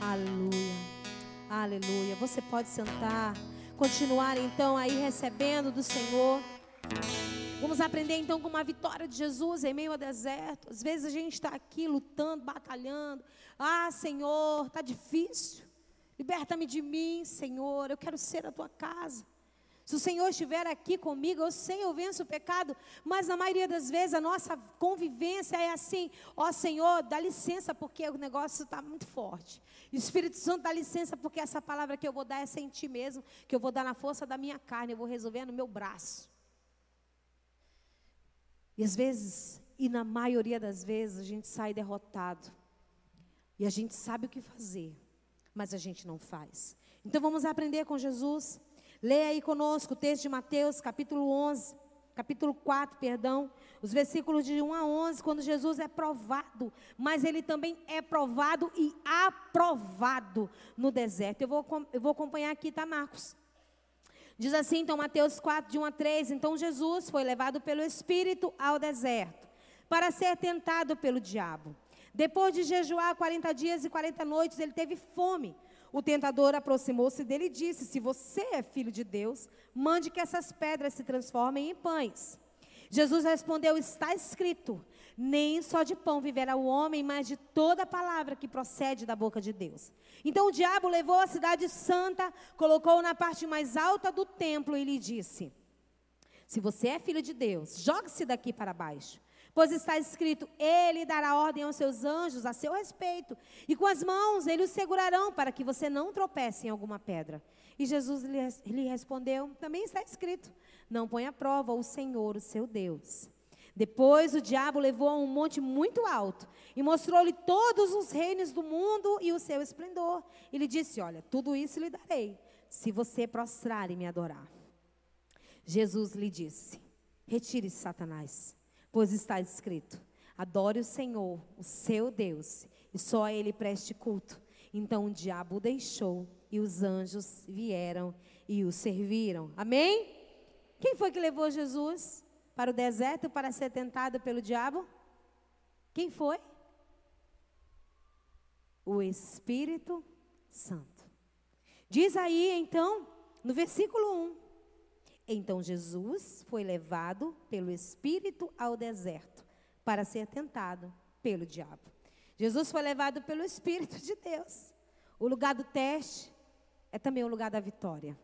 Aleluia. Aleluia. Você pode sentar. Continuar então aí recebendo do Senhor. Vamos aprender então com uma vitória de Jesus em meio ao deserto. Às vezes a gente está aqui lutando, batalhando. Ah, Senhor, está difícil. Liberta-me de mim, Senhor. Eu quero ser a tua casa. Se o Senhor estiver aqui comigo, eu sei, eu venço o pecado, mas na maioria das vezes a nossa convivência é assim: ó oh, Senhor, dá licença porque o negócio está muito forte. Espírito Santo dá licença porque essa palavra que eu vou dar é sem ti mesmo, que eu vou dar na força da minha carne, eu vou resolver no meu braço. E às vezes, e na maioria das vezes, a gente sai derrotado. E a gente sabe o que fazer, mas a gente não faz. Então vamos aprender com Jesus. Leia aí conosco o texto de Mateus, capítulo 11, capítulo 4, perdão, os versículos de 1 a 11, quando Jesus é provado, mas ele também é provado e aprovado no deserto. Eu vou, eu vou acompanhar aqui, tá, Marcos? Diz assim, então, Mateus 4, de 1 a 3: Então Jesus foi levado pelo Espírito ao deserto, para ser tentado pelo diabo. Depois de jejuar 40 dias e 40 noites, ele teve fome. O tentador aproximou-se dele e disse: Se você é filho de Deus, mande que essas pedras se transformem em pães. Jesus respondeu: Está escrito: Nem só de pão viverá o homem, mas de toda palavra que procede da boca de Deus. Então o diabo levou a cidade santa, colocou-o na parte mais alta do templo e lhe disse: Se você é filho de Deus, jogue-se daqui para baixo. Pois está escrito: Ele dará ordem aos seus anjos a seu respeito, e com as mãos eles o segurarão para que você não tropece em alguma pedra. E Jesus lhe respondeu: Também está escrito: Não ponha à prova o Senhor, o seu Deus. Depois o diabo levou a um monte muito alto e mostrou-lhe todos os reinos do mundo e o seu esplendor. E lhe disse: Olha, tudo isso lhe darei, se você prostrar e me adorar. Jesus lhe disse: Retire-se, Satanás pois está escrito: adore o Senhor, o seu Deus, e só a ele preste culto. Então o diabo o deixou e os anjos vieram e o serviram. Amém? Quem foi que levou Jesus para o deserto para ser tentado pelo diabo? Quem foi? O Espírito Santo. Diz aí então, no versículo 1: então Jesus foi levado pelo Espírito ao deserto para ser tentado pelo diabo. Jesus foi levado pelo Espírito de Deus. O lugar do teste é também o lugar da vitória.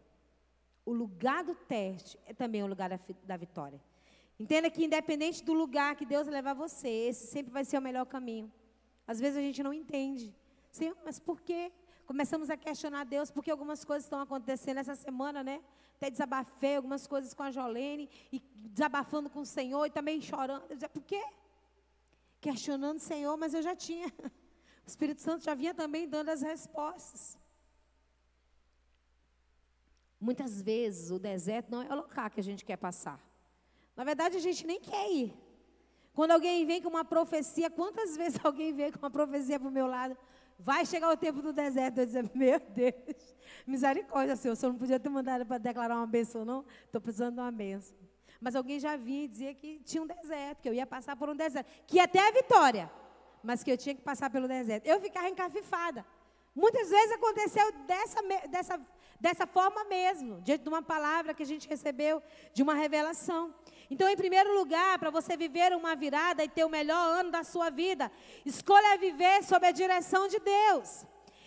O lugar do teste é também o lugar da, vitória. Entenda que independente do lugar que Deus levar você, esse sempre vai ser o melhor caminho. Às vezes a gente não entende. Senhor, mas por quê? Começamos a questionar Deus porque algumas coisas estão acontecendo essa semana, né? Até desabafei algumas coisas com a Jolene e desabafando com o Senhor e também chorando. Por quê? Questionando o Senhor, mas eu já tinha. O Espírito Santo já vinha também dando as respostas. Muitas vezes o deserto não é o local que a gente quer passar. Na verdade, a gente nem quer ir. Quando alguém vem com uma profecia, quantas vezes alguém vem com uma profecia para o meu lado? Vai chegar o tempo do deserto. Eu dizer, meu Deus, misericórdia, Senhor. O Senhor não podia ter mandado para declarar uma bênção, não? Estou precisando de uma bênção. Mas alguém já vinha e dizia que tinha um deserto, que eu ia passar por um deserto. Que até a vitória, mas que eu tinha que passar pelo deserto. Eu ficava encafifada. Muitas vezes aconteceu dessa, dessa, dessa forma mesmo, diante de uma palavra que a gente recebeu, de uma revelação. Então, em primeiro lugar, para você viver uma virada e ter o melhor ano da sua vida, escolha viver sob a direção de Deus.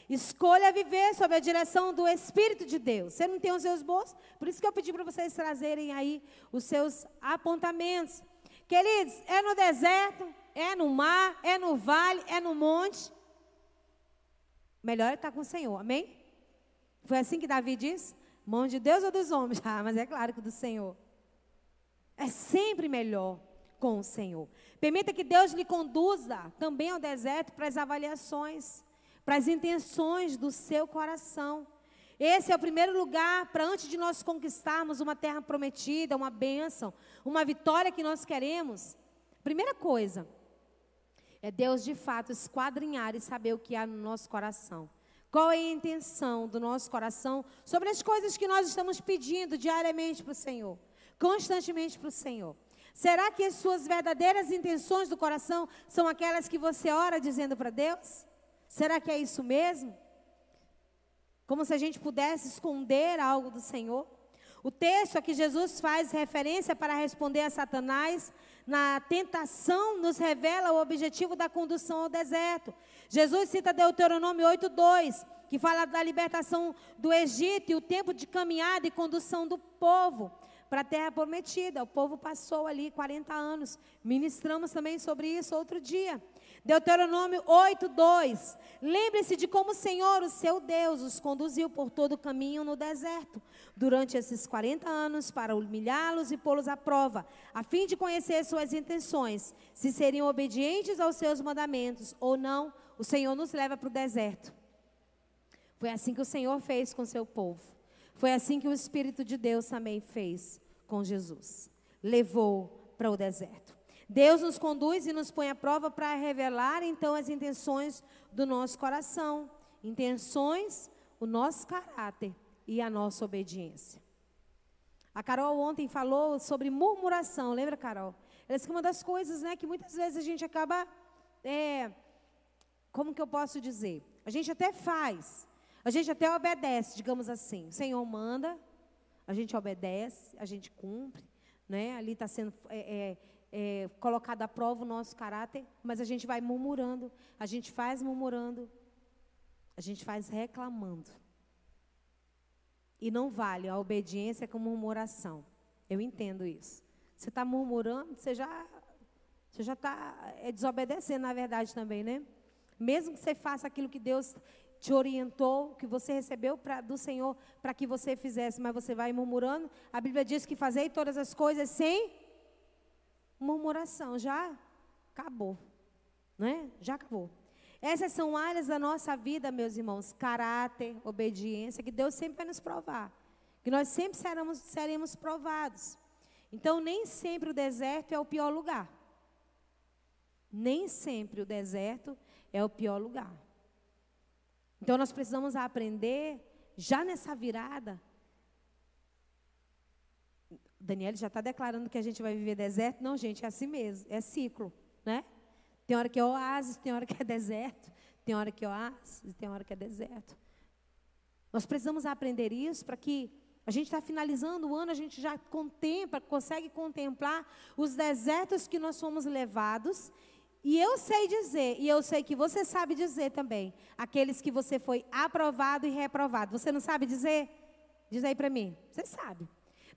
Escolha viver sob a direção do Espírito de Deus. Você não tem os seus bolsos? Por isso que eu pedi para vocês trazerem aí os seus apontamentos. Queridos, é no deserto, é no mar, é no vale, é no monte. Melhor é estar com o Senhor, amém? Foi assim que Davi disse? Mão de Deus ou dos homens? Ah, mas é claro que do Senhor. É sempre melhor com o Senhor. Permita que Deus lhe conduza também ao deserto para as avaliações, para as intenções do seu coração. Esse é o primeiro lugar para antes de nós conquistarmos uma terra prometida, uma bênção, uma vitória que nós queremos. Primeira coisa é Deus de fato esquadrinhar e saber o que há no nosso coração. Qual é a intenção do nosso coração sobre as coisas que nós estamos pedindo diariamente para o Senhor? constantemente para o Senhor. Será que as suas verdadeiras intenções do coração são aquelas que você ora dizendo para Deus? Será que é isso mesmo? como se a gente pudesse esconder algo do Senhor. O texto a que Jesus faz referência para responder a Satanás na tentação nos revela o objetivo da condução ao deserto. Jesus cita Deuteronômio 8:2, que fala da libertação do Egito e o tempo de caminhada e condução do povo para a terra prometida. O povo passou ali 40 anos. Ministramos também sobre isso outro dia. Deuteronômio 8, 2. Lembre-se de como o Senhor, o seu Deus, os conduziu por todo o caminho no deserto, durante esses 40 anos, para humilhá-los e pô-los à prova, a fim de conhecer suas intenções, se seriam obedientes aos seus mandamentos ou não. O Senhor nos leva para o deserto. Foi assim que o Senhor fez com seu povo. Foi assim que o Espírito de Deus também fez com Jesus. Levou para o deserto. Deus nos conduz e nos põe à prova para revelar então as intenções do nosso coração, intenções, o nosso caráter e a nossa obediência. A Carol ontem falou sobre murmuração, lembra, Carol? Disse que uma das coisas, né, que muitas vezes a gente acaba, é, como que eu posso dizer? A gente até faz, a gente até obedece, digamos assim. O Senhor manda, a gente obedece, a gente cumpre, né? Ali está sendo é, é, é, colocado à prova o nosso caráter, mas a gente vai murmurando, a gente faz murmurando, a gente faz reclamando. E não vale a obediência com murmuração. Eu entendo isso. Você está murmurando, você já você já está é, desobedecendo, na verdade, também, né? Mesmo que você faça aquilo que Deus te orientou, que você recebeu pra, do Senhor para que você fizesse, mas você vai murmurando. A Bíblia diz que fazei todas as coisas sem murmuração. Já acabou, né? Já acabou. Essas são áreas da nossa vida, meus irmãos, caráter, obediência, que Deus sempre vai nos provar. Que nós sempre seremos, seremos provados. Então, nem sempre o deserto é o pior lugar. Nem sempre o deserto é o pior lugar. Então nós precisamos aprender, já nessa virada. Daniel já está declarando que a gente vai viver deserto. Não, gente, é assim mesmo, é ciclo, né? Tem hora que é oásis, tem hora que é deserto, tem hora que é oásis, tem hora que é deserto. Nós precisamos aprender isso para que a gente está finalizando o ano, a gente já contempla, consegue contemplar os desertos que nós fomos levados e eu sei dizer, e eu sei que você sabe dizer também, aqueles que você foi aprovado e reprovado. Você não sabe dizer? Diz aí para mim. Você sabe.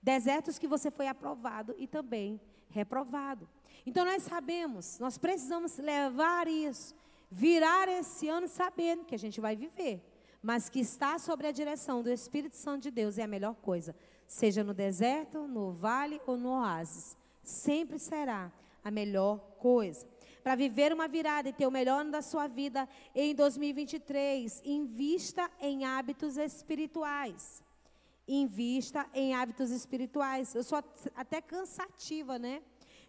Desertos que você foi aprovado e também reprovado. Então nós sabemos, nós precisamos levar isso, virar esse ano sabendo que a gente vai viver, mas que está sobre a direção do Espírito Santo de Deus é a melhor coisa, seja no deserto, no vale ou no oásis, sempre será a melhor coisa para viver uma virada e ter o melhor ano da sua vida em 2023, invista em hábitos espirituais. Invista em hábitos espirituais. Eu sou até cansativa, né?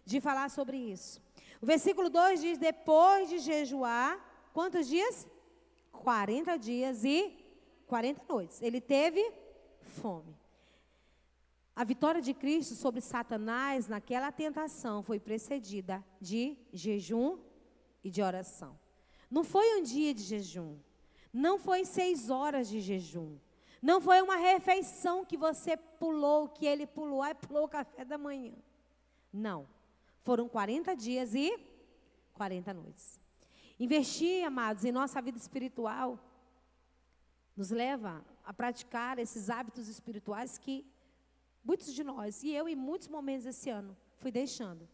De falar sobre isso. O versículo 2 diz: depois de jejuar, quantos dias? 40 dias e 40 noites. Ele teve fome. A vitória de Cristo sobre Satanás naquela tentação foi precedida de jejum e de oração. Não foi um dia de jejum. Não foi seis horas de jejum. Não foi uma refeição que você pulou, que ele pulou, aí pulou o café da manhã. Não. Foram 40 dias e 40 noites. Investir, amados, em nossa vida espiritual nos leva a praticar esses hábitos espirituais que Muitos de nós, e eu em muitos momentos esse ano, fui deixando.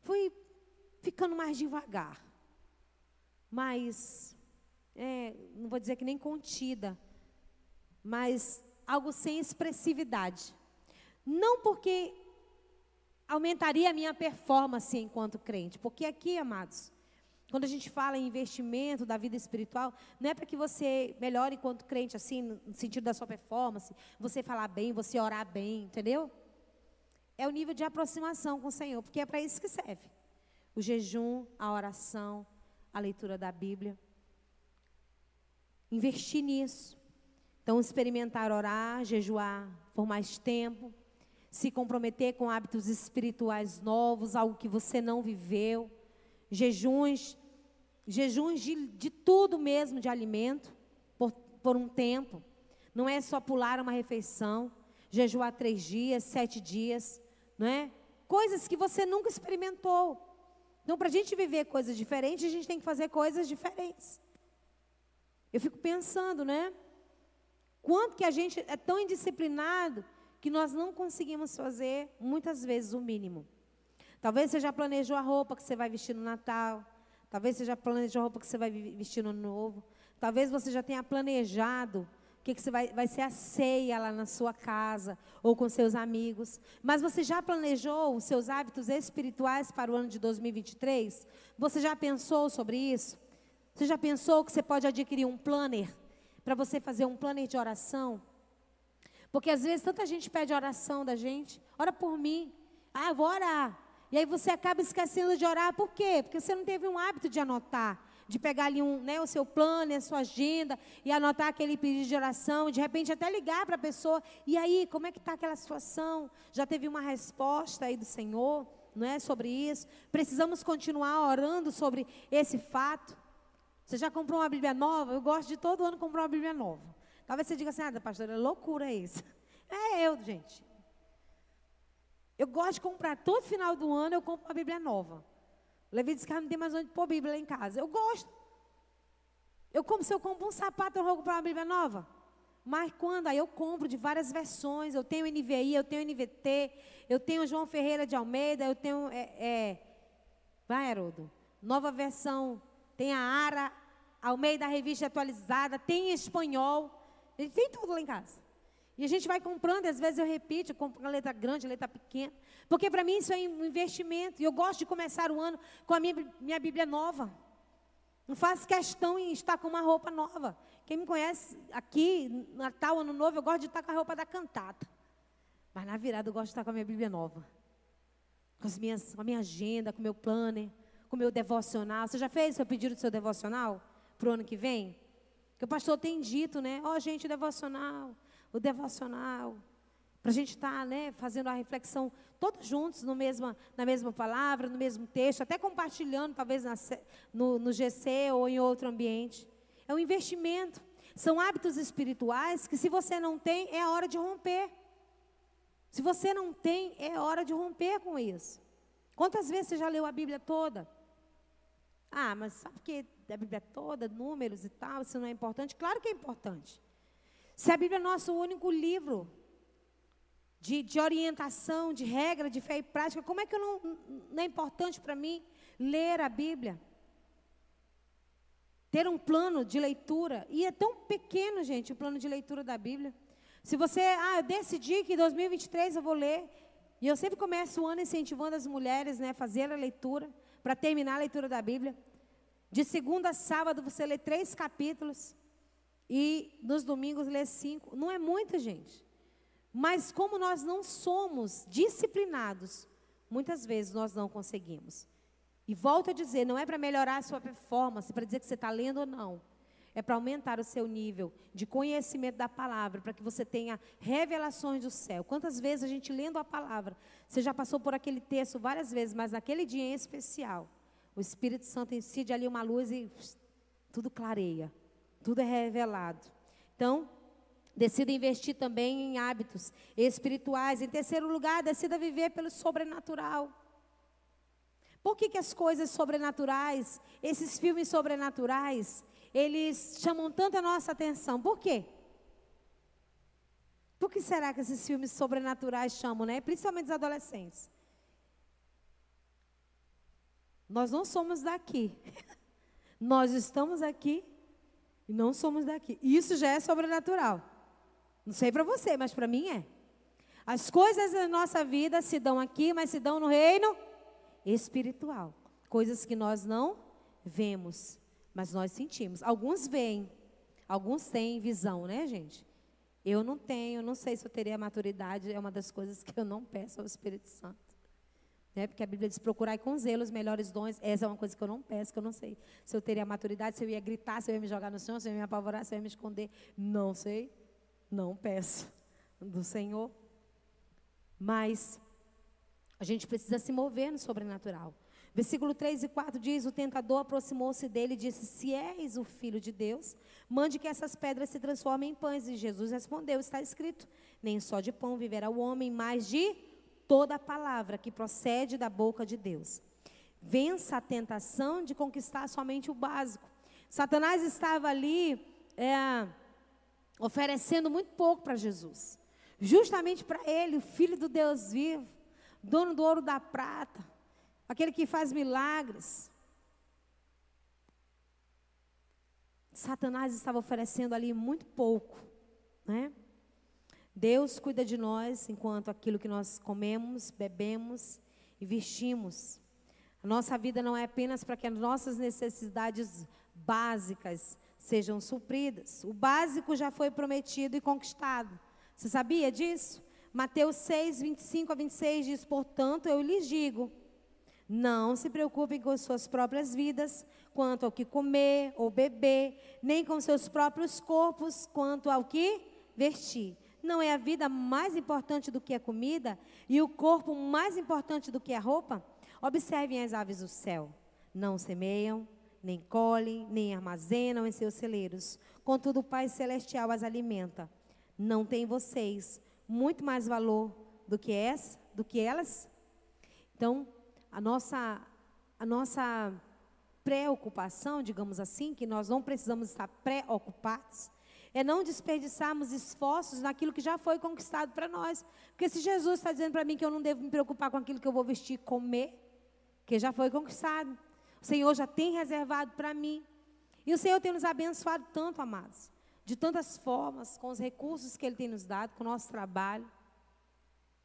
Fui ficando mais devagar. Mas, é, não vou dizer que nem contida, mas algo sem expressividade. Não porque aumentaria a minha performance enquanto crente, porque aqui, amados, quando a gente fala em investimento da vida espiritual, não é para que você melhore enquanto crente, assim, no sentido da sua performance, você falar bem, você orar bem, entendeu? É o nível de aproximação com o Senhor, porque é para isso que serve. O jejum, a oração, a leitura da Bíblia. Investir nisso. Então, experimentar orar, jejuar por mais tempo, se comprometer com hábitos espirituais novos, algo que você não viveu jejuns, jejuns de, de tudo mesmo, de alimento, por, por um tempo. Não é só pular uma refeição, jejuar três dias, sete dias, não é? Coisas que você nunca experimentou. Então, para a gente viver coisas diferentes, a gente tem que fazer coisas diferentes. Eu fico pensando, né? Quanto que a gente é tão indisciplinado que nós não conseguimos fazer, muitas vezes, o mínimo. Talvez você já planejou a roupa que você vai vestir no Natal. Talvez você já planejou a roupa que você vai vestir no Novo. Talvez você já tenha planejado o que, que você vai, vai ser a ceia lá na sua casa ou com seus amigos. Mas você já planejou os seus hábitos espirituais para o ano de 2023? Você já pensou sobre isso? Você já pensou que você pode adquirir um planner para você fazer um planner de oração? Porque às vezes tanta gente pede oração da gente. Ora por mim. Ah, eu vou orar. E aí você acaba esquecendo de orar. Por quê? Porque você não teve um hábito de anotar. De pegar ali um, né, o seu plano, a sua agenda e anotar aquele pedido de oração. De repente até ligar para a pessoa. E aí, como é que está aquela situação? Já teve uma resposta aí do Senhor? Não é sobre isso? Precisamos continuar orando sobre esse fato. Você já comprou uma Bíblia nova? Eu gosto de todo ano comprar uma Bíblia nova. Talvez você diga assim, ah, pastora, é loucura isso. É eu, gente. Eu gosto de comprar, todo final do ano eu compro uma Bíblia nova. Levi disse que não tem mais onde pôr Bíblia lá em casa. Eu gosto. Eu como se eu compro um sapato, eu vou comprar uma Bíblia nova. Mas quando? Aí eu compro de várias versões. Eu tenho NVI, eu tenho NVT, eu tenho João Ferreira de Almeida, eu tenho. É, é, vai, Herodo. Nova versão. Tem a Ara, Almeida Revista Atualizada, tem espanhol. Ele tem tudo lá em casa. E a gente vai comprando, e às vezes eu repito, eu compro a letra grande, a letra pequena. Porque para mim isso é um investimento. E eu gosto de começar o ano com a minha, minha Bíblia nova. Não faço questão em estar com uma roupa nova. Quem me conhece aqui, Natal, Ano Novo, eu gosto de estar com a roupa da cantata. Mas na virada eu gosto de estar com a minha Bíblia nova. Com, as minhas, com a minha agenda, com o meu planner, com o meu devocional. Você já fez o seu pedido do seu devocional para o ano que vem? Que o pastor tem dito, né? Ó, oh, gente, devocional o devocional, para a gente estar tá, né, fazendo a reflexão todos juntos no mesma, na mesma palavra, no mesmo texto, até compartilhando, talvez na, no, no GC ou em outro ambiente. É um investimento. São hábitos espirituais que, se você não tem, é a hora de romper. Se você não tem, é hora de romper com isso. Quantas vezes você já leu a Bíblia toda? Ah, mas sabe que a Bíblia toda, números e tal, isso não é importante? Claro que é importante. Se a Bíblia é nosso único livro de, de orientação, de regra, de fé e prática, como é que não, não é importante para mim ler a Bíblia? Ter um plano de leitura. E é tão pequeno, gente, o plano de leitura da Bíblia. Se você, ah, eu decidi que em 2023 eu vou ler, e eu sempre começo o ano incentivando as mulheres né, a fazer a leitura, para terminar a leitura da Bíblia. De segunda a sábado você lê três capítulos. E nos domingos lê cinco. Não é muita gente. Mas como nós não somos disciplinados, muitas vezes nós não conseguimos. E volto a dizer, não é para melhorar a sua performance, para dizer que você está lendo ou não. É para aumentar o seu nível de conhecimento da palavra, para que você tenha revelações do céu. Quantas vezes a gente lendo a palavra, você já passou por aquele texto várias vezes, mas naquele dia em especial, o Espírito Santo incide ali uma luz e tudo clareia. Tudo é revelado. Então, decida investir também em hábitos espirituais. Em terceiro lugar, decida viver pelo sobrenatural. Por que, que as coisas sobrenaturais, esses filmes sobrenaturais, eles chamam tanto a nossa atenção? Por quê? Por que será que esses filmes sobrenaturais chamam, né? Principalmente os adolescentes. Nós não somos daqui. Nós estamos aqui e não somos daqui. Isso já é sobrenatural. Não sei para você, mas para mim é. As coisas da nossa vida se dão aqui, mas se dão no reino espiritual. Coisas que nós não vemos, mas nós sentimos. Alguns veem, alguns têm visão, né, gente? Eu não tenho, não sei se eu teria maturidade, é uma das coisas que eu não peço ao Espírito Santo. Né? Porque a Bíblia diz procurar com zelo os melhores dons. Essa é uma coisa que eu não peço, que eu não sei. Se eu teria maturidade, se eu ia gritar, se eu ia me jogar no chão, se eu ia me apavorar, se eu ia me esconder. Não sei. Não peço do Senhor. Mas a gente precisa se mover no sobrenatural. Versículo 3 e 4 diz: O tentador aproximou-se dele e disse: Se és o filho de Deus, mande que essas pedras se transformem em pães. E Jesus respondeu: Está escrito: Nem só de pão viverá o homem, mas de toda palavra que procede da boca de Deus. Vença a tentação de conquistar somente o básico. Satanás estava ali é, oferecendo muito pouco para Jesus, justamente para ele, o filho do Deus vivo, dono do ouro da prata aquele que faz milagres. Satanás estava oferecendo ali muito pouco, né? Deus cuida de nós enquanto aquilo que nós comemos, bebemos e vestimos. A nossa vida não é apenas para que as nossas necessidades básicas sejam supridas. O básico já foi prometido e conquistado. Você sabia disso? Mateus 6, 25 a 26 diz: Portanto, eu lhes digo não se preocupem com suas próprias vidas, quanto ao que comer ou beber, nem com seus próprios corpos, quanto ao que vestir. Não é a vida mais importante do que a comida e o corpo mais importante do que a roupa? Observem as aves do céu. Não semeiam, nem colhem, nem armazenam em seus celeiros. Contudo, o Pai Celestial as alimenta. Não tem vocês muito mais valor do que essa, do que elas? Então, a nossa, a nossa preocupação, digamos assim, que nós não precisamos estar preocupados, é não desperdiçarmos esforços naquilo que já foi conquistado para nós. Porque se Jesus está dizendo para mim que eu não devo me preocupar com aquilo que eu vou vestir e comer, que já foi conquistado, o Senhor já tem reservado para mim. E o Senhor tem nos abençoado tanto, amados, de tantas formas, com os recursos que Ele tem nos dado, com o nosso trabalho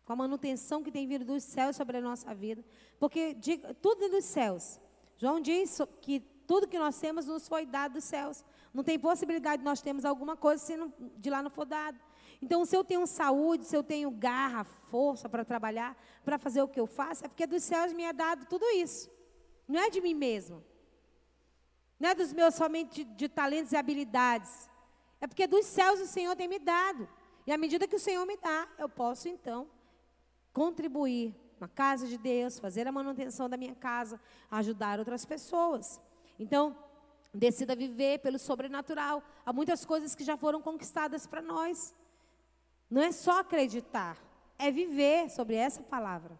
com a manutenção que tem vindo dos céus sobre a nossa vida. Porque tudo é dos céus. João diz que tudo que nós temos nos foi dado dos céus. Não tem possibilidade de nós termos alguma coisa se não, de lá não for dado. Então, se eu tenho saúde, se eu tenho garra, força para trabalhar, para fazer o que eu faço, é porque dos céus me é dado tudo isso. Não é de mim mesmo. Não é dos meus somente de, de talentos e habilidades. É porque dos céus o Senhor tem me dado. E à medida que o Senhor me dá, eu posso então contribuir na casa de Deus, fazer a manutenção da minha casa, ajudar outras pessoas. Então, decida viver pelo sobrenatural. Há muitas coisas que já foram conquistadas para nós. Não é só acreditar, é viver sobre essa palavra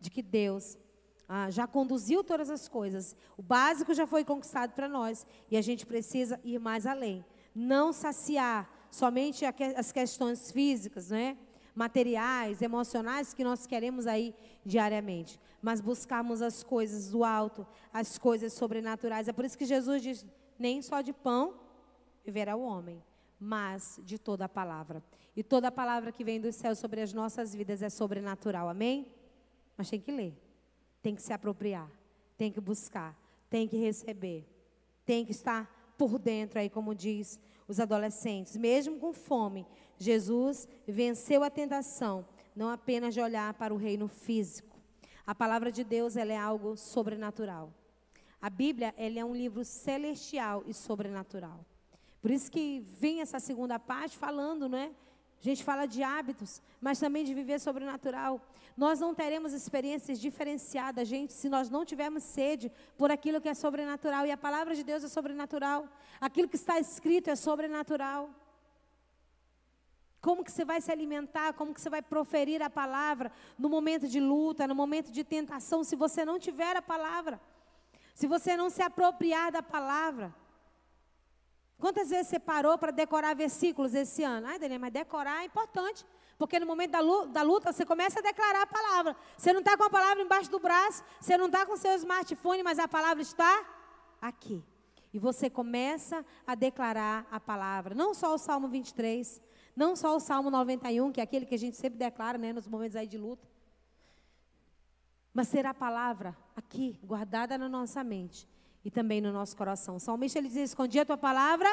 de que Deus ah, já conduziu todas as coisas. O básico já foi conquistado para nós e a gente precisa ir mais além. Não saciar somente as questões físicas, não é? materiais, emocionais que nós queremos aí diariamente, mas buscarmos as coisas do alto, as coisas sobrenaturais. É por isso que Jesus diz: nem só de pão viverá o homem, mas de toda a palavra. E toda a palavra que vem do céu sobre as nossas vidas é sobrenatural, amém? Mas tem que ler, tem que se apropriar, tem que buscar, tem que receber, tem que estar por dentro aí, como diz os adolescentes, mesmo com fome, Jesus venceu a tentação, não apenas de olhar para o reino físico. A palavra de Deus ela é algo sobrenatural. A Bíblia ela é um livro celestial e sobrenatural. Por isso que vem essa segunda parte falando, não é? A gente fala de hábitos, mas também de viver sobrenatural. Nós não teremos experiências diferenciadas, gente, se nós não tivermos sede por aquilo que é sobrenatural. E a palavra de Deus é sobrenatural. Aquilo que está escrito é sobrenatural. Como que você vai se alimentar, como que você vai proferir a palavra no momento de luta, no momento de tentação, se você não tiver a palavra. Se você não se apropriar da palavra. Quantas vezes você parou para decorar versículos esse ano? Ai, Daniel, mas decorar é importante. Porque no momento da luta, da luta, você começa a declarar a palavra. Você não está com a palavra embaixo do braço, você não está com seu smartphone, mas a palavra está aqui. E você começa a declarar a palavra. Não só o Salmo 23, não só o Salmo 91, que é aquele que a gente sempre declara né, nos momentos aí de luta. Mas será a palavra aqui, guardada na nossa mente e também no nosso coração. O salmista ele diz: Escondi a tua palavra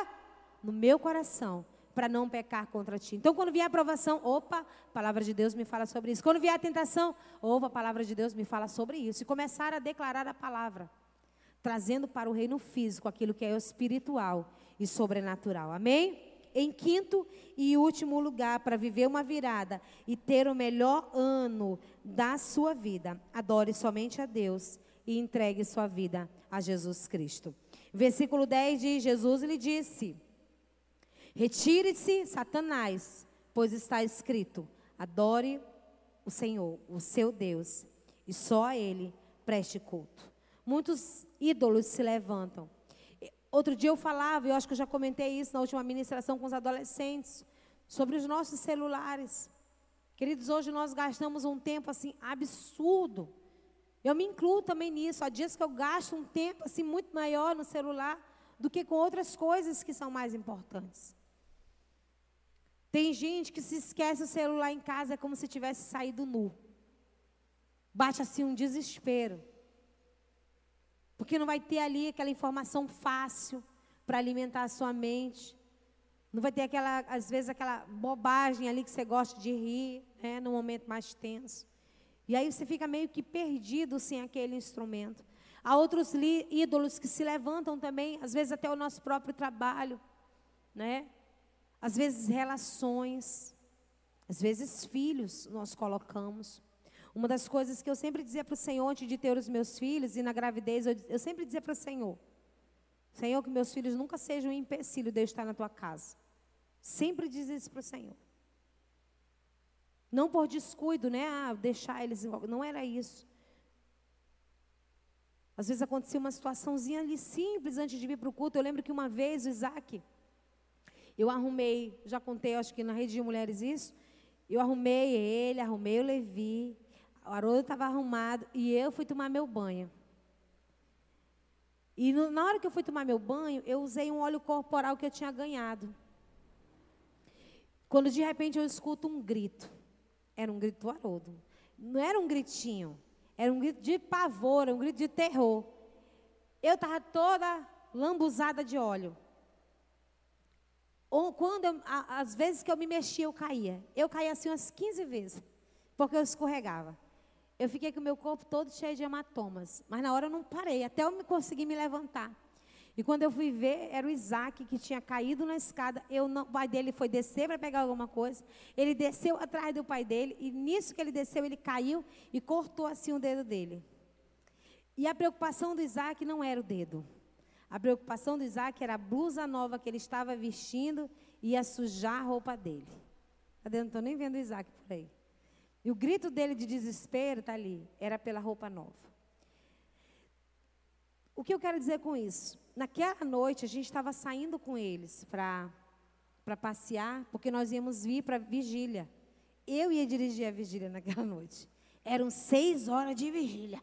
no meu coração, para não pecar contra ti. Então, quando vier a aprovação, opa, a palavra de Deus me fala sobre isso. Quando vier a tentação, opa, a palavra de Deus me fala sobre isso. E começar a declarar a palavra, trazendo para o reino físico aquilo que é espiritual e sobrenatural. Amém? Em quinto e último lugar, para viver uma virada e ter o melhor ano da sua vida, adore somente a Deus e entregue sua vida a Jesus Cristo. Versículo 10 diz: Jesus lhe disse: Retire-se, Satanás, pois está escrito: adore o Senhor, o seu Deus, e só a Ele preste culto. Muitos ídolos se levantam. Outro dia eu falava, eu acho que eu já comentei isso na última ministração com os adolescentes, sobre os nossos celulares. Queridos, hoje nós gastamos um tempo assim absurdo. Eu me incluo também nisso. Há dias que eu gasto um tempo assim muito maior no celular do que com outras coisas que são mais importantes. Tem gente que se esquece o celular em casa é como se tivesse saído nu. Bate assim um desespero. Porque não vai ter ali aquela informação fácil para alimentar a sua mente. Não vai ter aquela, às vezes, aquela bobagem ali que você gosta de rir, né, no momento mais tenso. E aí você fica meio que perdido sem aquele instrumento. Há outros ídolos que se levantam também, às vezes até o nosso próprio trabalho, né? Às vezes relações, às vezes filhos nós colocamos. Uma das coisas que eu sempre dizia para o Senhor antes de ter os meus filhos e na gravidez, eu, eu sempre dizia para o Senhor: Senhor, que meus filhos nunca sejam um empecilho de eu estar na tua casa. Sempre diz isso para o Senhor. Não por descuido, né? Ah, deixar eles. Não era isso. Às vezes acontecia uma situaçãozinha ali simples antes de vir para o culto. Eu lembro que uma vez o Isaac, eu arrumei, já contei, acho que na rede de mulheres isso. Eu arrumei ele, arrumei o Levi, o Haroldo estava arrumado e eu fui tomar meu banho. E no, na hora que eu fui tomar meu banho, eu usei um óleo corporal que eu tinha ganhado. Quando de repente eu escuto um grito. Era um grito do Haroldo. Não era um gritinho. Era um grito de pavor, um grito de terror. Eu estava toda lambuzada de óleo. Ou quando, eu, às vezes que eu me mexia, eu caía. Eu caía assim umas 15 vezes, porque eu escorregava. Eu fiquei com o meu corpo todo cheio de hematomas. Mas na hora eu não parei, até eu me conseguir me levantar. E quando eu fui ver, era o Isaac que tinha caído na escada. Eu não, o pai dele foi descer para pegar alguma coisa. Ele desceu atrás do pai dele. E nisso que ele desceu, ele caiu e cortou assim o dedo dele. E a preocupação do Isaac não era o dedo. A preocupação do Isaac era a blusa nova que ele estava vestindo e ia sujar a roupa dele. Cadê? Não estou nem vendo o Isaac por aí. E o grito dele de desespero está ali, era pela roupa nova. O que eu quero dizer com isso? Naquela noite a gente estava saindo com eles para passear, porque nós íamos vir para vigília. Eu ia dirigir a vigília naquela noite. Eram seis horas de vigília.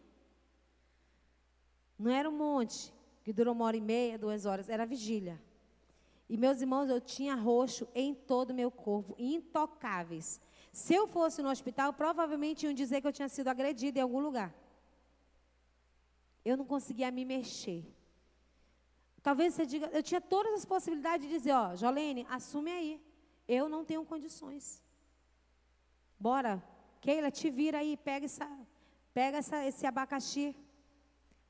Não era um monte que durou uma hora e meia, duas horas, era vigília. E meus irmãos, eu tinha roxo em todo o meu corpo, intocáveis. Se eu fosse no hospital, provavelmente iam dizer que eu tinha sido agredida em algum lugar. Eu não conseguia me mexer. Talvez você diga, eu tinha todas as possibilidades de dizer, ó, Jolene, assume aí. Eu não tenho condições. Bora, Keila, te vira aí, pega, essa, pega essa, esse abacaxi.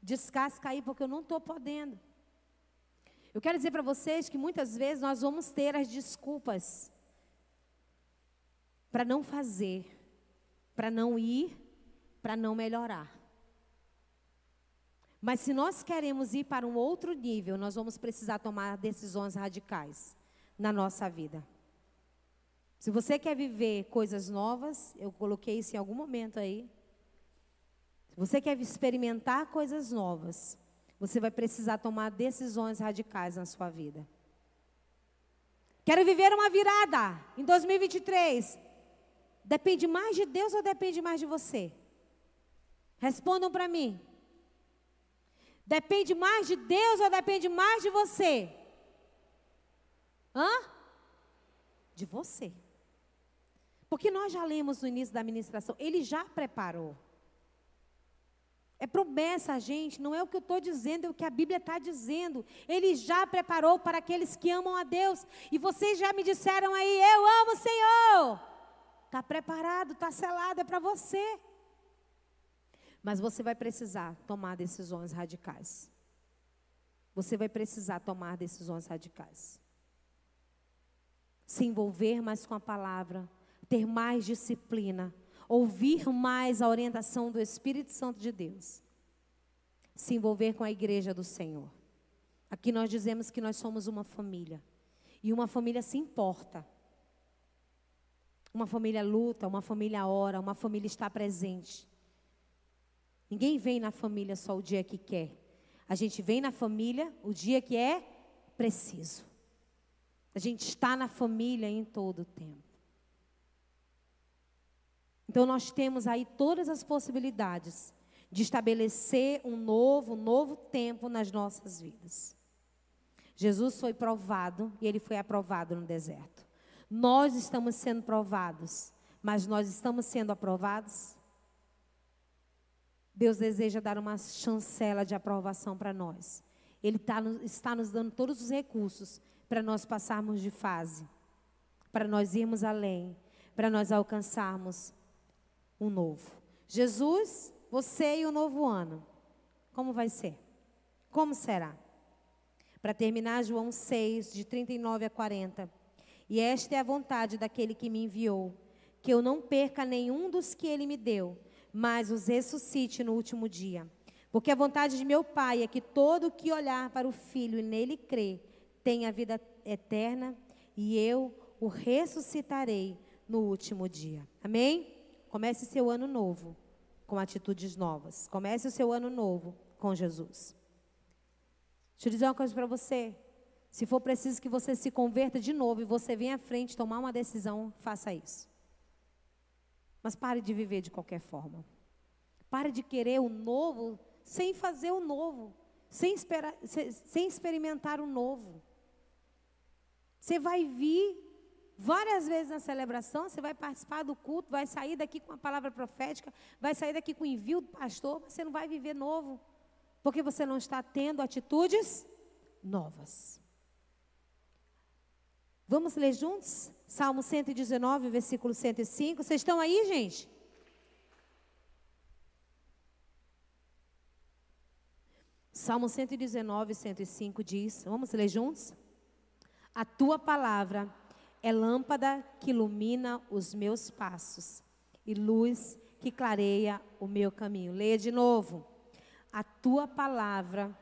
Descasca aí, porque eu não estou podendo. Eu quero dizer para vocês que muitas vezes nós vamos ter as desculpas para não fazer, para não ir, para não melhorar. Mas se nós queremos ir para um outro nível, nós vamos precisar tomar decisões radicais na nossa vida. Se você quer viver coisas novas, eu coloquei isso em algum momento aí. Se você quer experimentar coisas novas, você vai precisar tomar decisões radicais na sua vida. Quero viver uma virada em 2023. Depende mais de Deus ou depende mais de você? Respondam para mim. Depende mais de Deus ou depende mais de você? Hã? De você. Porque nós já lemos no início da administração, ele já preparou. É promessa, gente, não é o que eu estou dizendo, é o que a Bíblia está dizendo. Ele já preparou para aqueles que amam a Deus. E vocês já me disseram aí, eu amo o Senhor. Está preparado, está selado, é para você. Mas você vai precisar tomar decisões radicais. Você vai precisar tomar decisões radicais. Se envolver mais com a palavra, ter mais disciplina, ouvir mais a orientação do Espírito Santo de Deus. se envolver com a igreja do Senhor. Aqui nós dizemos que nós somos uma família. E uma família se importa. Uma família luta, uma família ora, uma família está presente. Ninguém vem na família só o dia que quer. A gente vem na família o dia que é preciso. A gente está na família em todo o tempo. Então nós temos aí todas as possibilidades de estabelecer um novo, um novo tempo nas nossas vidas. Jesus foi provado e ele foi aprovado no deserto. Nós estamos sendo provados, mas nós estamos sendo aprovados? Deus deseja dar uma chancela de aprovação para nós. Ele tá, está nos dando todos os recursos para nós passarmos de fase, para nós irmos além, para nós alcançarmos um novo. Jesus, você e o novo ano. Como vai ser? Como será? Para terminar, João 6, de 39 a 40. E esta é a vontade daquele que me enviou, que eu não perca nenhum dos que ele me deu, mas os ressuscite no último dia. Porque a vontade de meu Pai é que todo que olhar para o Filho e nele crer tenha vida eterna, e eu o ressuscitarei no último dia. Amém? Comece seu ano novo com atitudes novas. Comece o seu ano novo com Jesus. Deixa eu dizer uma coisa para você. Se for preciso que você se converta de novo e você venha à frente tomar uma decisão, faça isso. Mas pare de viver de qualquer forma. Pare de querer o novo sem fazer o novo, sem, esperar, sem experimentar o novo. Você vai vir várias vezes na celebração, você vai participar do culto, vai sair daqui com a palavra profética, vai sair daqui com o envio do pastor, mas você não vai viver novo, porque você não está tendo atitudes novas. Vamos ler juntos? Salmo 119, versículo 105. Vocês estão aí, gente? Salmo 119, 105 diz: Vamos ler juntos? A tua palavra é lâmpada que ilumina os meus passos e luz que clareia o meu caminho. Leia de novo. A tua palavra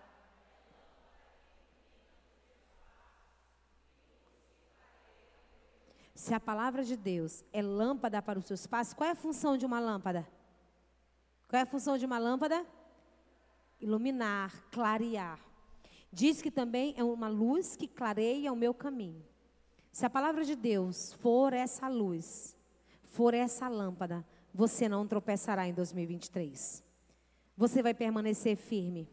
Se a palavra de Deus é lâmpada para os seus passos, qual é a função de uma lâmpada? Qual é a função de uma lâmpada? Iluminar, clarear. Diz que também é uma luz que clareia o meu caminho. Se a palavra de Deus for essa luz, for essa lâmpada, você não tropeçará em 2023. Você vai permanecer firme.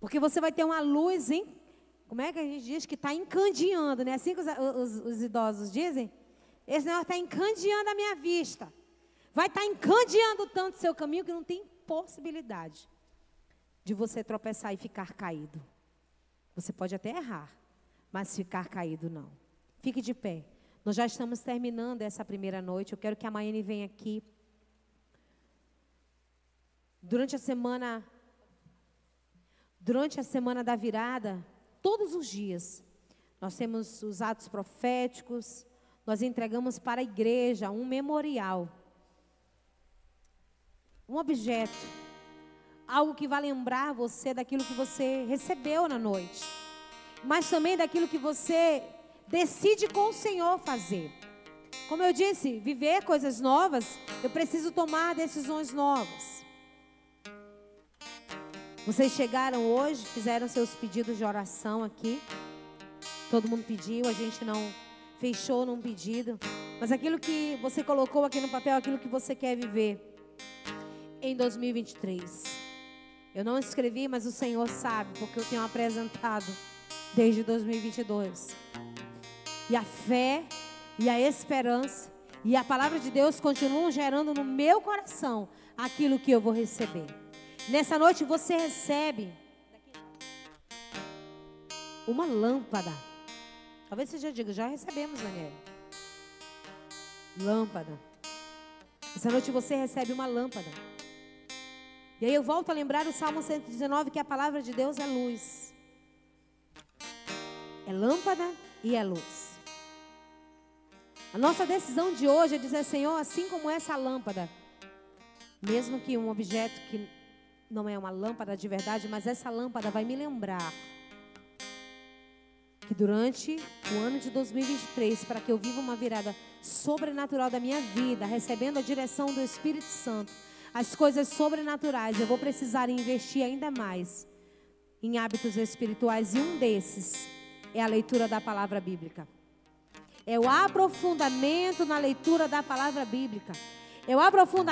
Porque você vai ter uma luz, hein? Como é que a gente diz? Que está encandeando, né? Assim que os, os, os idosos dizem. Esse negócio está encandeando a minha vista. Vai estar tá encandeando tanto o seu caminho que não tem possibilidade de você tropeçar e ficar caído. Você pode até errar, mas ficar caído não. Fique de pé. Nós já estamos terminando essa primeira noite. Eu quero que a Maiane venha aqui. Durante a semana durante a semana da virada, todos os dias, nós temos os atos proféticos, nós entregamos para a igreja um memorial. Um objeto, algo que vai lembrar você daquilo que você recebeu na noite mas também daquilo que você decide com o Senhor fazer. Como eu disse, viver coisas novas, eu preciso tomar decisões novas. Vocês chegaram hoje, fizeram seus pedidos de oração aqui. Todo mundo pediu, a gente não fechou num pedido. Mas aquilo que você colocou aqui no papel, aquilo que você quer viver em 2023. Eu não escrevi, mas o Senhor sabe, porque eu tenho apresentado desde 2022. E a fé e a esperança e a palavra de Deus continuam gerando no meu coração aquilo que eu vou receber. Nessa noite você recebe uma lâmpada. Talvez você já diga, já recebemos, Daniel. Lâmpada. Essa noite você recebe uma lâmpada. E aí eu volto a lembrar o Salmo 119 que a palavra de Deus é luz é lâmpada e é luz. A nossa decisão de hoje é dizer, Senhor, assim como essa lâmpada, mesmo que um objeto que não é uma lâmpada de verdade, mas essa lâmpada vai me lembrar que durante o ano de 2023, para que eu viva uma virada sobrenatural da minha vida, recebendo a direção do Espírito Santo, as coisas sobrenaturais, eu vou precisar investir ainda mais em hábitos espirituais e um desses é a leitura da palavra bíblica. É o aprofundamento na leitura da palavra bíblica. É o aprofundamento